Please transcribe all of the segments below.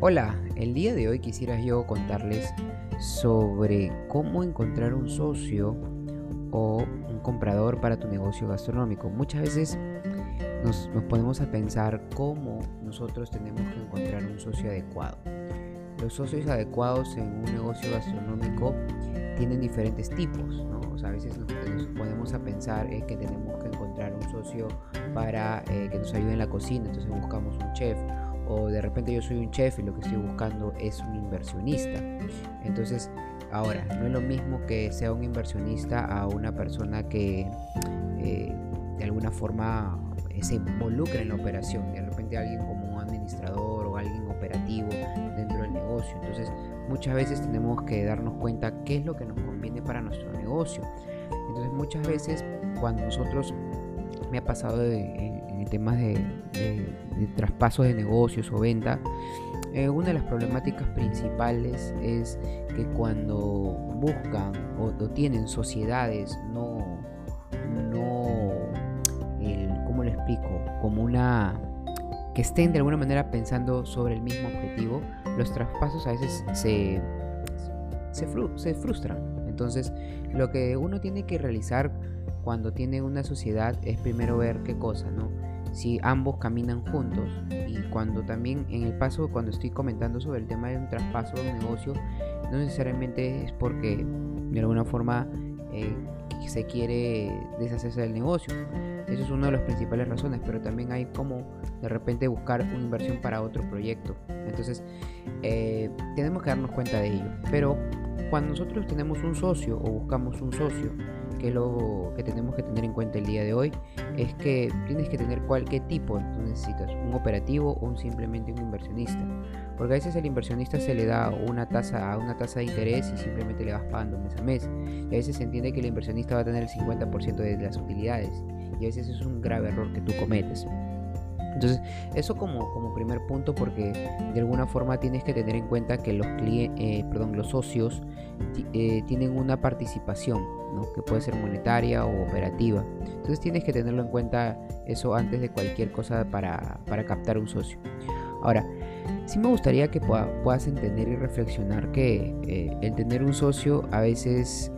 Hola, el día de hoy quisiera yo contarles sobre cómo encontrar un socio o un comprador para tu negocio gastronómico. Muchas veces nos, ponemos a pensar cómo nosotros tenemos que encontrar un socio adecuado. Los socios adecuados en un negocio gastronómico tienen diferentes tipos, a veces nos, ponemos a pensar que tenemos que encontrar un socio para eh, que nos ayude en la cocina, entonces buscamos un chef o de repente yo soy un chef y lo que estoy buscando es un inversionista. Entonces, ahora, no es lo mismo que sea un inversionista a una persona que eh, de alguna forma eh, se involucra en la operación, de repente alguien como un administrador o alguien operativo dentro del negocio. Entonces, muchas veces tenemos que darnos cuenta qué es lo que nos conviene para nuestro negocio. Entonces, muchas veces cuando nosotros me ha pasado en, temas de, traspasos de negocios o venta, eh, una de las problemáticas principales es que cuando buscan o, tienen sociedades, no, no, el, ¿cómo lo explico? Como una, que estén de alguna manera pensando sobre el mismo objetivo, los traspasos a veces se, se, se frustran. Entonces, lo que uno tiene que realizar cuando tiene una sociedad es primero ver qué cosa, ¿no? Si ambos caminan juntos y cuando también en el paso, cuando estoy comentando sobre el tema de un traspaso de un negocio, no necesariamente es porque de alguna forma eh, se quiere deshacerse del negocio. Eso es una de las principales razones, pero también hay como de repente buscar una inversión para otro proyecto. Entonces, eh, tenemos que darnos cuenta de ello. Pero cuando nosotros tenemos un socio o buscamos un socio, que lo que tenemos que tener en cuenta el día de hoy es que tienes que tener cualquier tipo tú necesitas, un operativo o un simplemente un inversionista. Porque a veces el inversionista se le da una tasa a una tasa de interés y simplemente le vas pagando mes a mes. Y a veces se entiende que el inversionista va a tener el 50% de las utilidades. Y a veces es un grave error que tú cometes. Entonces, eso como, como primer punto, porque de alguna forma tienes que tener en cuenta que los, eh, perdón, los socios eh, tienen una participación, ¿no? que puede ser monetaria o operativa. Entonces tienes que tenerlo en cuenta eso antes de cualquier cosa para, para captar un socio. Ahora, sí me gustaría que puedas entender y reflexionar que eh, el tener un socio a veces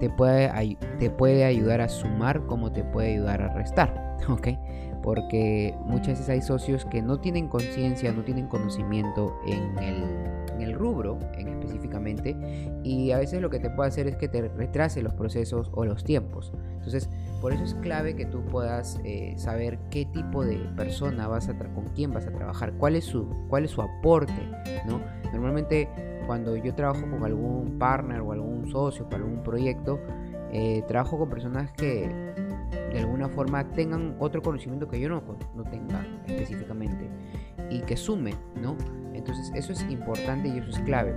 te, puede, te puede ayudar a sumar como te puede ayudar a restar, ¿ok? Porque muchas veces hay socios que no tienen conciencia, no tienen conocimiento en el, rubro en específicamente y a veces lo que te puede hacer es que te retrase los procesos o los tiempos. Entonces, por eso es clave que tú puedas eh, saber qué tipo de persona vas a con quién vas a trabajar, cuál es su, cuál es su aporte, ¿no? Normalmente cuando yo trabajo con algún partner o algún socio para algún proyecto, eh, trabajo con personas que de alguna forma tengan otro conocimiento que yo no, no tenga específicamente y que sume, ¿no? Entonces eso es importante y eso es clave.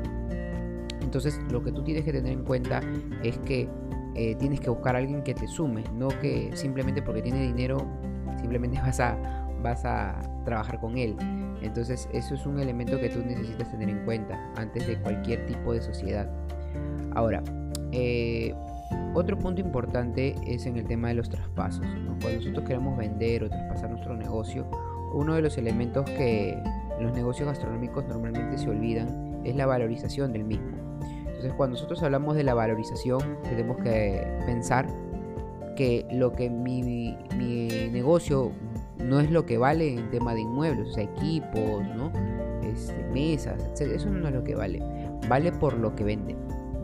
Entonces lo que tú tienes que tener en cuenta es que eh, tienes que buscar a alguien que te sume, no que simplemente porque tiene dinero simplemente vas a, vas a trabajar con él. Entonces eso es un elemento que tú necesitas tener en cuenta antes de cualquier tipo de sociedad. Ahora, eh, otro punto importante es en el tema de los traspasos. Cuando nosotros queremos vender o traspasar nuestro negocio, uno de los elementos que los negocios gastronómicos normalmente se olvidan es la valorización del mismo. Entonces, cuando nosotros hablamos de la valorización, tenemos que pensar que lo que mi, negocio no es lo que vale en tema de inmuebles, o sea, equipos, ¿no? Este, mesas, etc. Eso no es lo que vale. Vale por lo que vende.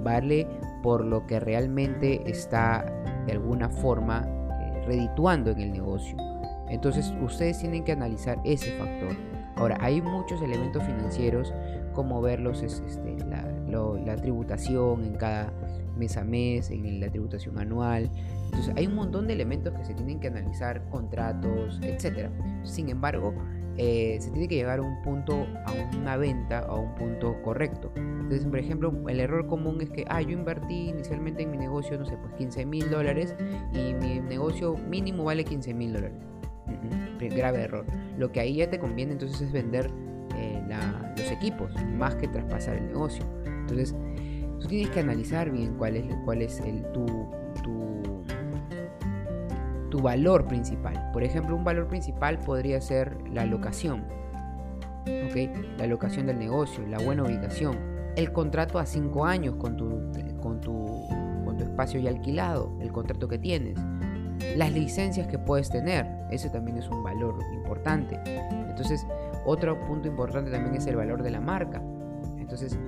Vale por lo que realmente está de alguna forma eh, redituando en el negocio. Entonces ustedes tienen que analizar ese factor. Ahora, hay muchos elementos financieros como verlos, este, la, la, tributación en cada mes a mes, en la tributación anual. Entonces hay un montón de elementos que se tienen que analizar, contratos, etc. Sin embargo, eh, se tiene que llegar a un punto, a una venta, a un punto correcto. Entonces, por ejemplo, el error común es que, ah, yo invertí inicialmente en mi negocio, no sé, pues 15 mil dólares y mi negocio mínimo vale 15 mil dólares. Grave error. Lo que ahí ya te conviene entonces es vender eh, los equipos, más que traspasar el negocio. Entonces, tú tienes que analizar bien cuál es, cuál es el, tu, tu tu valor principal. Por ejemplo, un valor principal podría ser la locación. la locación del negocio, la buena ubicación, el contrato a cinco años con tu, con tu, con tu espacio ya alquilado, el contrato que tienes, las licencias que puedes tener, ese también es un valor importante. Entonces, otro punto importante también es el valor de la marca. Entonces,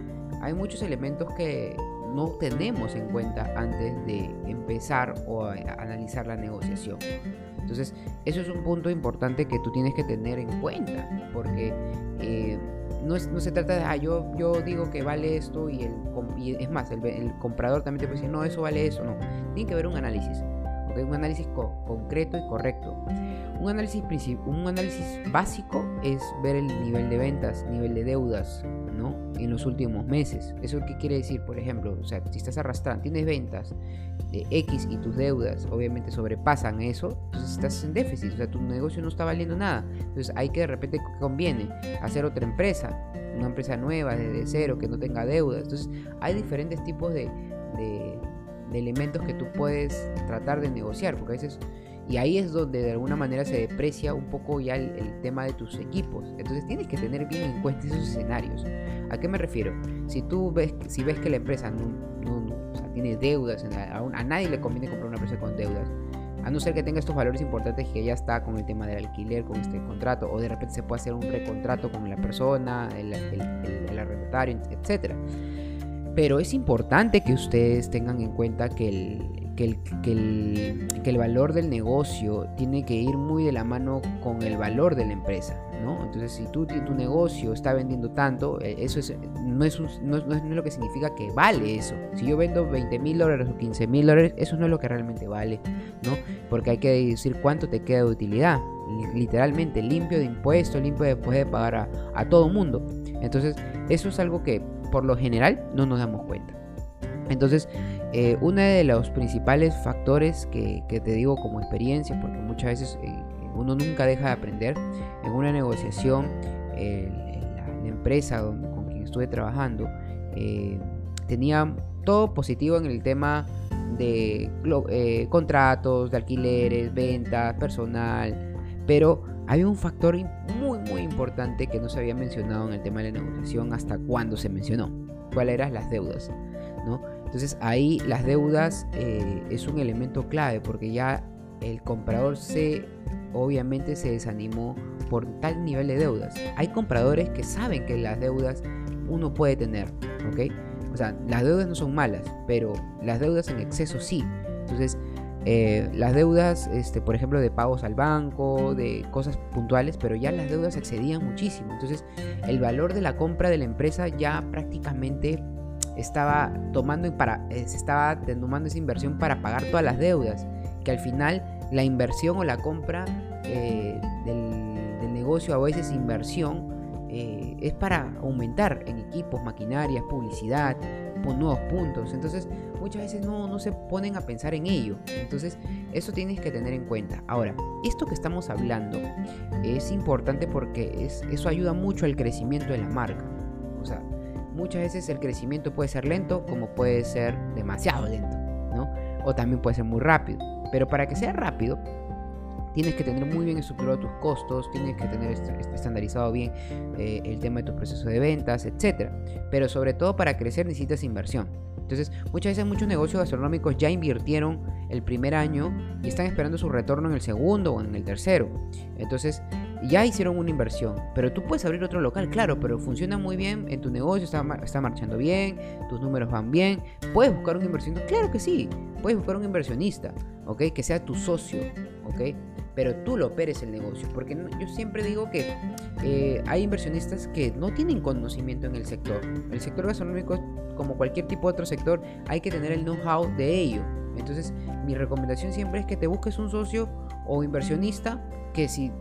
hay muchos elementos que no tenemos en cuenta antes de empezar o analizar la negociación. Entonces, eso es un punto importante que tú tienes que tener en cuenta, porque eh, no, se trata de, ah, yo, yo digo que vale esto y, el, es más, el, comprador también te puede decir, no, eso vale eso, no. Tiene que haber un análisis, un análisis concreto y correcto. Un análisis, un análisis básico es ver el nivel de ventas, nivel de deudas, ¿no? En los últimos meses. ¿Eso qué quiere decir? Por ejemplo, o sea, si estás arrastrando, tienes ventas de X y tus deudas obviamente sobrepasan eso, entonces estás en déficit, o sea, tu negocio no está valiendo nada. Entonces hay que de repente conviene hacer otra empresa, una empresa nueva desde cero que no tenga deudas. Entonces hay diferentes tipos de, de elementos que tú puedes tratar de negociar, porque a veces y ahí es donde de alguna manera se deprecia un poco ya el, tema de tus equipos. Entonces tienes que tener bien en cuenta esos escenarios. ¿A qué me refiero? Si tú ves, si ves que la empresa no, tiene deudas, a, nadie le conviene comprar una empresa con deudas. A no ser que tenga estos valores importantes que ya está con el tema del alquiler, con este contrato, o de repente se puede hacer un recontrato con la persona, el, el arrendatario, etc. Pero es importante que ustedes tengan en cuenta que el, que el, que, el, valor del negocio tiene que ir muy de la mano con el valor de la empresa, ¿no? Entonces, si tú, tu negocio está vendiendo tanto, eh, eso es, no, es no, es lo que significa que vale eso. Si yo vendo 20 mil dólares o 15 mil dólares, eso no es lo que realmente vale, ¿no? Porque hay que decir cuánto te queda de utilidad, literalmente, limpio de impuestos, limpio después de pagar a todo mundo. Entonces, eso es algo que por lo general no nos damos cuenta. Entonces, eh, uno de los principales factores que, te digo como experiencia, porque muchas veces eh, uno nunca deja de aprender, en una negociación, la, empresa con quien estuve trabajando eh, tenía todo positivo en el tema de contratos, de alquileres, ventas, personal, pero había un factor muy muy importante que no se había mencionado en el tema de la negociación hasta cuando se mencionó, cuáles eran las deudas. ¿no? Entonces ahí las deudas eh, es un elemento clave porque ya el comprador se obviamente se desanimó por tal nivel de deudas. Hay compradores que saben que las deudas uno puede tener, ¿ok? O sea, las deudas no son malas, pero las deudas en exceso sí. Entonces, eh, las deudas, este, por ejemplo, de pagos al banco, de cosas puntuales, pero ya las deudas excedían muchísimo. Entonces, el valor de la compra de la empresa ya prácticamente estaba tomando para, eh, se estaba tomando esa inversión para pagar todas las deudas, que al final la inversión o la compra eh, del, negocio, a veces inversión, eh, es para aumentar en equipos, maquinarias, publicidad, nuevos puntos. Entonces, muchas veces no, no se ponen a pensar en ello. Entonces, eso tienes que tener en cuenta. Ahora, esto que estamos hablando es importante porque es, eso ayuda mucho al crecimiento de la marca. O sea, muchas veces el crecimiento puede ser lento como puede ser demasiado lento, ¿no? O también puede ser muy rápido. Pero para que sea rápido, tienes que tener muy bien estructurado tus costos, tienes que tener estandarizado bien eh, el tema de tu proceso de ventas, etc. Pero sobre todo para crecer necesitas inversión. Entonces, muchas veces muchos negocios gastronómicos ya invirtieron el primer año y están esperando su retorno en el segundo o en el tercero. Entonces, ya hicieron una inversión, pero tú puedes abrir otro local, claro, pero funciona muy bien en tu negocio, está, está marchando bien, tus números van bien. ¿Puedes buscar un inversionista? Claro que sí, puedes buscar un inversionista, ¿ok? Que sea tu socio, ¿ok? pero tú lo operes el negocio. Porque yo siempre digo que eh, hay inversionistas que no tienen conocimiento en el sector. El sector gastronómico, como cualquier tipo de otro sector, hay que tener el know-how de ello. Entonces, mi recomendación siempre es que te busques un socio o inversionista, que si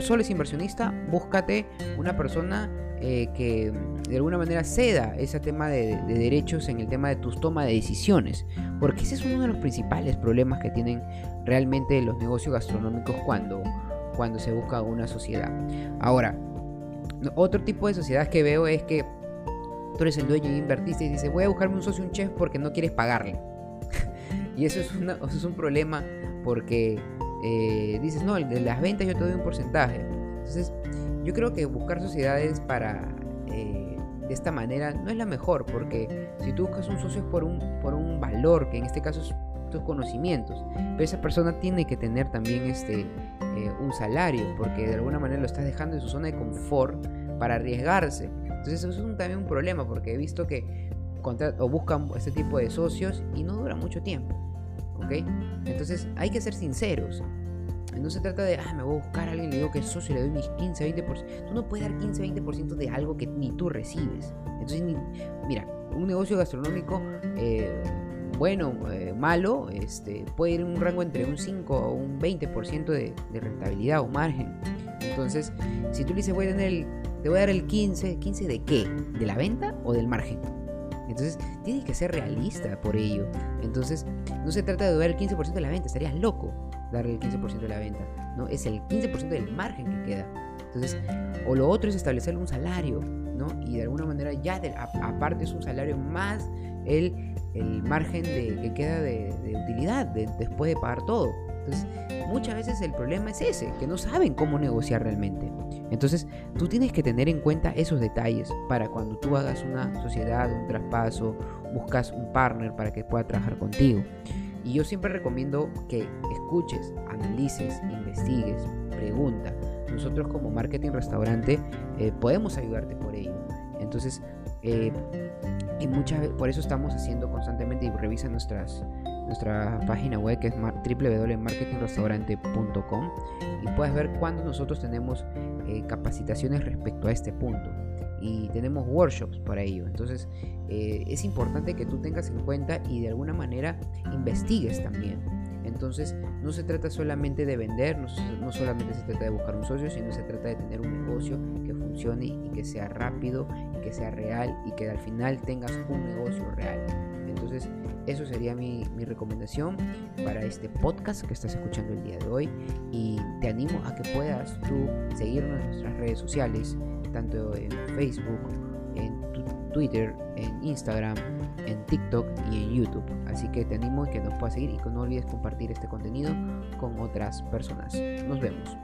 solo es inversionista, búscate una persona eh, que de alguna manera ceda ese tema de, derechos en el tema de tus tomas de decisiones, porque ese es uno de los principales problemas que tienen realmente los negocios gastronómicos cuando, cuando se busca una sociedad. Ahora, otro tipo de sociedad que veo es que tú eres el dueño y invertiste y dices, voy a buscarme un socio, un chef porque no quieres pagarle. y eso es, eso es un problema porque eh, dices, no, de las ventas yo te doy un porcentaje. Entonces, yo creo que buscar sociedades para eh, de esta manera no es la mejor, porque si tú buscas un socio es por un, por un valor, que en este caso es tus conocimientos, pero esa persona tiene que tener también este, eh, un salario, porque de alguna manera lo estás dejando en su zona de confort para arriesgarse. Entonces eso es también un problema, porque he visto que o buscan este tipo de socios y no dura mucho tiempo. ¿Ok? Entonces hay que ser sinceros. No se trata de, ah, me voy a buscar a alguien, le digo que es socio, le doy mis 15, 20%. Tú no puedes dar 15, 20% de algo que ni tú recibes. Entonces, mira, un negocio gastronómico, eh, bueno, eh, malo, este, puede ir en un rango entre un 5 o un 20% de, de rentabilidad o margen. Entonces, si tú le dices, voy a tener el, te voy a dar el 15, ¿15 de qué? ¿De la venta o del margen? Entonces, tienes que ser realista por ello. Entonces, no se trata de dar el 15% de la venta, estarías loco darle el 15% de la venta, ¿no? Es el 15% del margen que queda. Entonces, o lo otro es establecer un salario, ¿no? Y de alguna manera ya aparte es un salario más el, el margen de, que queda de, utilidad después de pagar todo. Entonces, muchas veces el problema es ese, que no saben cómo negociar realmente. Entonces, tú tienes que tener en cuenta esos detalles para cuando tú hagas una sociedad, un traspaso, buscas un partner para que pueda trabajar contigo. Y yo siempre recomiendo que escuches, analices, investigues, pregunta. Nosotros como marketing restaurante eh, podemos ayudarte por ello. Entonces, eh, y muchas por eso estamos haciendo constantemente y revisa nuestras nuestra página web que es www.marketingrestaurante.com y puedes ver cuándo nosotros tenemos eh, capacitaciones respecto a este punto y tenemos workshops para ello. Entonces eh, es importante que tú tengas en cuenta y de alguna manera investigues también. Entonces no se trata solamente de vender, no, no, solamente se trata de buscar un socio, sino se trata de tener un negocio que funcione y que sea rápido y que sea real y que al final tengas un negocio real. Entonces, eso sería mi, recomendación para este podcast que estás escuchando el día de hoy. Y te animo a que puedas tú seguirnos en nuestras redes sociales, tanto en Facebook, en Twitter, en Instagram, en TikTok y en YouTube. Así que te animo a que nos puedas seguir y que no olvides compartir este contenido con otras personas. Nos vemos.